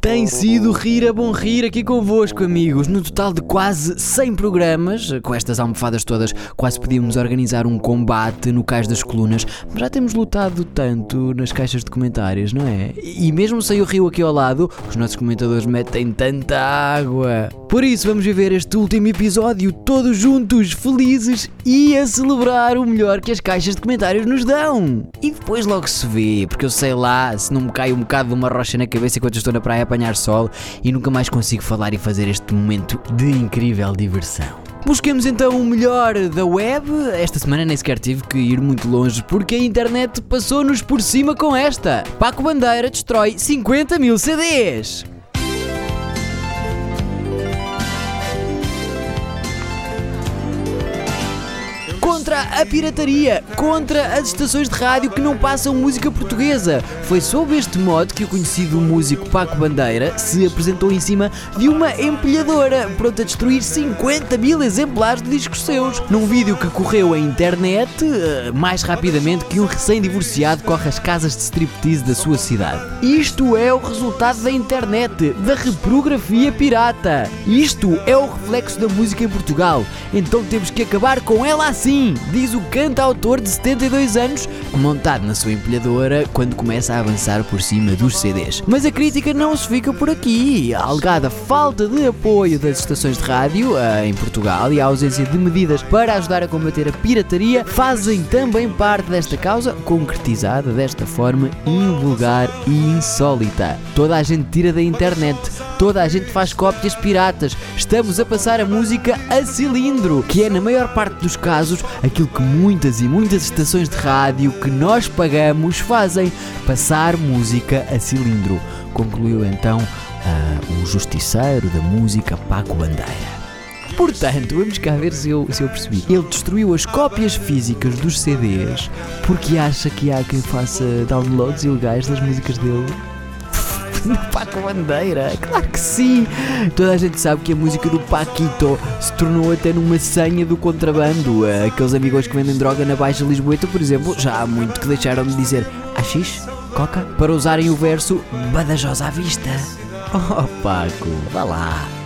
Tem sido rir a bom rir aqui convosco, amigos. No total de quase 100 programas, com estas almofadas todas, quase podíamos organizar um combate no Cais das Colunas, mas já temos lutado tanto nas caixas de comentários, não é? E mesmo sem o rio aqui ao lado, os nossos comentadores metem tanta água. Por isso, vamos viver este último episódio todos juntos, felizes e a celebrar o melhor que as caixas de comentários nos dão. E depois logo se vê, porque eu sei lá se não me cai um bocado de uma rocha na cabeça enquanto estou na praia apanhar sol e nunca mais consigo falar e fazer este momento de incrível diversão. Busquemos então o melhor da web. Esta semana nem sequer tive que ir muito longe porque a internet passou-nos por cima com esta. Paco Bandeira destrói 50 mil CDs. Contra a pirataria, contra as estações de rádio que não passam música portuguesa. Foi sob este modo que o conhecido músico Paco Bandeira se apresentou em cima de uma empilhadora, pronto a destruir 50 mil exemplares de discos seus. Num vídeo que correu a internet, eh, mais rapidamente que um recém-divorciado corre às casas de striptease da sua cidade. Isto é o resultado da internet, da reprografia pirata. Isto é o reflexo da música em Portugal. Então temos que acabar com ela assim, diz o cantautor de 72 anos, montado na sua empilhadora quando começa a avançar por cima dos CDs. Mas a crítica não se fica por aqui. A alegada falta de apoio das estações de rádio eh, em Portugal e a ausência de medidas para ajudar a combater a pirataria fazem também parte desta causa, concretizada desta forma invulgar e insólita. Toda a gente tira da internet, toda a gente faz cópias piratas. Estamos a passar a música a cilindro, que é na maior parte dos casos aquilo que muitas e muitas estações de rádio que nós pagamos fazem: passar música a cilindro. Concluiu então ah, o justiceiro da música Paco Bandeira. Portanto, vamos cá ver se eu, se eu percebi. Ele destruiu as cópias físicas dos CDs porque acha que há quem faça downloads ilegais das músicas dele. Paco Bandeira, claro que sim! Toda a gente sabe que a música do Paquito se tornou até numa senha do contrabando. Aqueles amigos que vendem droga na Baixa Lisboeta, por exemplo, já há muito que deixaram de dizer AX, Coca, para usarem o verso Badajoz à vista. Oh Paco, vá lá!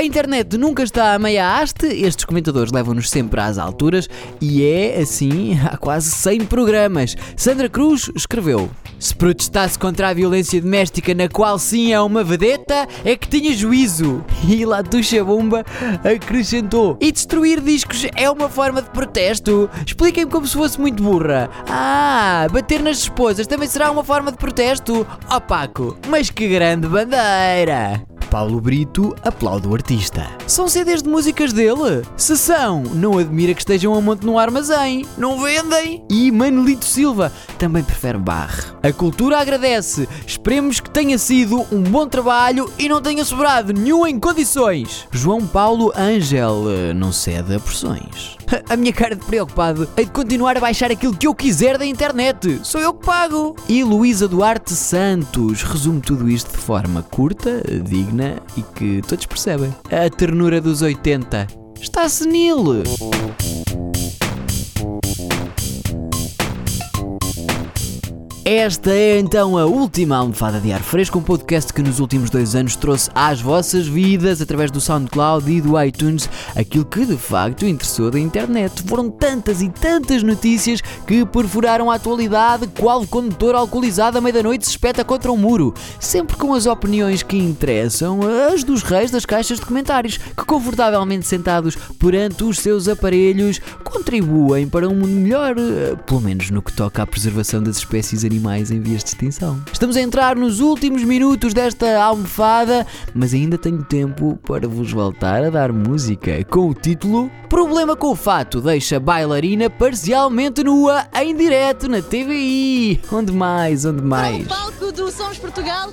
A internet nunca está a meia haste, estes comentadores levam-nos sempre às alturas e é assim há quase 100 programas. Sandra Cruz escreveu: Se protestasse contra a violência doméstica, na qual sim é uma vedeta, é que tinha juízo. E Latuxa Bomba acrescentou: E destruir discos é uma forma de protesto? Expliquem-me como se fosse muito burra. Ah, bater nas esposas também será uma forma de protesto? Oh Paco, mas que grande bandeira! Paulo Brito aplaude o artista. São CDs de músicas dele? Se são, não admira que estejam a monte no armazém. Não vendem? E Manolito Silva também prefere barre. A cultura agradece. Esperemos que tenha sido um bom trabalho e não tenha sobrado nenhum em condições. João Paulo Ângel não cede a pressões. A minha cara de preocupado é de continuar a baixar aquilo que eu quiser da internet. Sou eu que pago. E Luísa Duarte Santos resume tudo isto de forma curta, digna e que todos percebem. A ternura dos 80 está senil. Esta é então a última almofada de ar fresco, um podcast que nos últimos dois anos trouxe às vossas vidas, através do SoundCloud e do iTunes, aquilo que de facto interessou da internet. Foram tantas e tantas notícias que perfuraram a atualidade, qual condutor alcoolizado à meia-noite se espeta contra um muro. Sempre com as opiniões que interessam, as dos reis das caixas de comentários, que confortavelmente sentados perante os seus aparelhos contribuem para um mundo melhor, eh, pelo menos no que toca à preservação das espécies animais em vias de extinção. Estamos a entrar nos últimos minutos desta almofada, mas ainda tenho tempo para vos voltar a dar música com o título Problema com o fato deixa bailarina parcialmente nua em direto na TVI. Onde mais? Onde mais? Para o palco do Somos Portugal,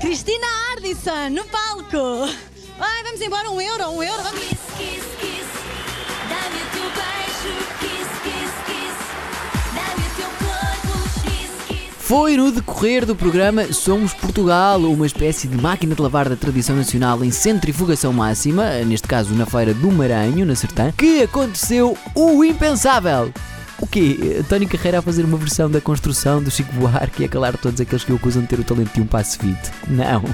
Cristina Ardisson no palco. Ai, vamos embora, um euro, um euro. Vamos. Foi no decorrer do programa Somos Portugal, uma espécie de máquina de lavar da tradição nacional em centrifugação máxima, neste caso na Feira do Maranhão, na Sertã, que aconteceu o impensável. O quê? Tony Carreira a fazer uma versão da construção do Chico Buarque e a calar todos aqueles que o acusam de ter o talento de um passe fit. Não,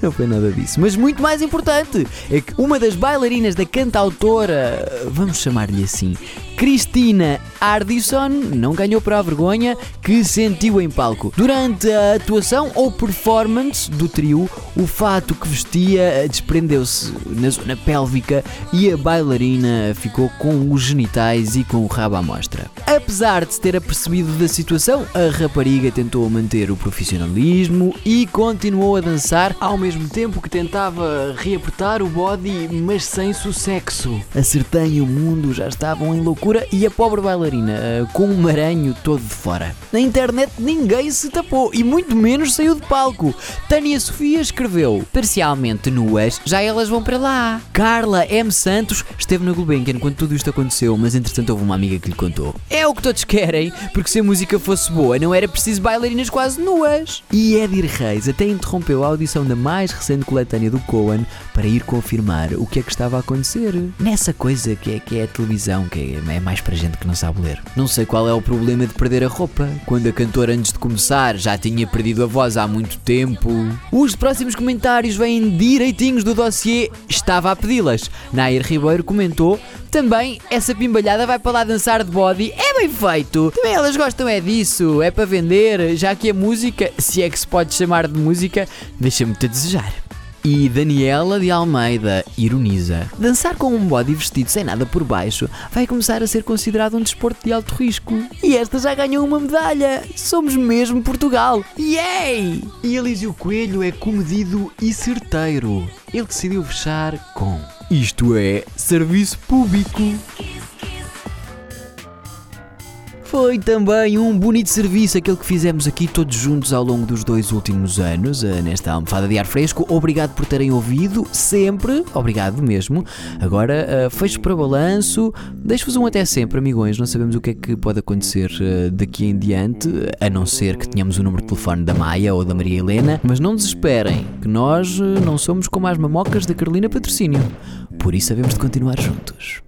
não foi nada disso. Mas muito mais importante é que uma das bailarinas da cantautora, vamos chamar-lhe assim, Cristina Ardisson, não ganhou para a vergonha que sentiu em palco. Durante a atuação ou performance do trio, o fato que vestia desprendeu-se na zona pélvica e a bailarina ficou com os genitais e com o rabo à mostra. Apesar de se ter apercebido da situação, a rapariga tentou manter o profissionalismo e continuou a dançar ao mesmo tempo que tentava reapertar o body, mas sem sucesso. A Sertã e o mundo já estavam em loucura e a pobre bailarina com um maranho todo de fora. Na internet ninguém se tapou e muito menos saiu de palco. Tânia Sofia escreveu: Parcialmente nuas, já elas vão para lá. Carla M. Santos esteve na Gulbenkian quando tudo isto aconteceu, mas entretanto houve uma amiga que lhe contou. É o que todos querem, porque se a música fosse boa não era preciso bailarinas quase nuas. E Edir Reis até interrompeu a audição da mais recente coletânea do Cohen para ir confirmar o que é que estava a acontecer. Nessa coisa que é, que é a televisão, que é, é mais para gente que não sabe ler. Não sei qual é o problema de perder a roupa, quando a cantora antes de começar já tinha perdido a voz há muito tempo. Os próximos comentários vêm direitinhos do dossiê, estava a pedi-las. Nair Ribeiro comentou também essa pimbalhada vai para lá dançar de body. É bem feito. Também elas gostam é disso. É para vender, já que a música, se é que se pode chamar de música, deixa-me te desejar. E Daniela de Almeida ironiza: Dançar com um body vestido sem nada por baixo vai começar a ser considerado um desporto de alto risco. E esta já ganhou uma medalha! Somos mesmo Portugal! Yay! E Elísio Coelho é comedido e certeiro. Ele decidiu fechar com: Isto é serviço público. Foi também um bonito serviço aquele que fizemos aqui todos juntos ao longo dos dois últimos anos, eh, nesta almofada de ar fresco. Obrigado por terem ouvido, sempre, obrigado mesmo. Agora, eh, fecho para balanço, deixo-vos um até sempre, amigões. Não sabemos o que é que pode acontecer eh, daqui em diante, a não ser que tenhamos o número de telefone da Maia ou da Maria Helena, mas não desesperem, que nós não somos como as mamocas da Carolina Patrocínio. Por isso, havemos de continuar juntos.